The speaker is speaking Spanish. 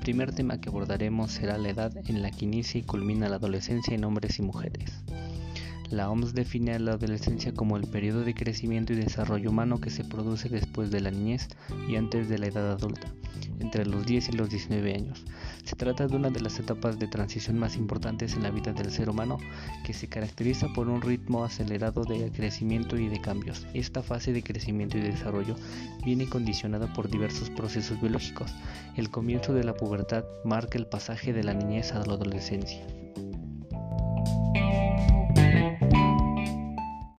primer tema que abordaremos será la edad en la que inicia y culmina la adolescencia en hombres y mujeres. La OMS define a la adolescencia como el periodo de crecimiento y desarrollo humano que se produce después de la niñez y antes de la edad adulta, entre los 10 y los 19 años. Se trata de una de las etapas de transición más importantes en la vida del ser humano, que se caracteriza por un ritmo acelerado de crecimiento y de cambios. Esta fase de crecimiento y desarrollo viene condicionada por diversos procesos biológicos. El comienzo de la pubertad marca el pasaje de la niñez a la adolescencia.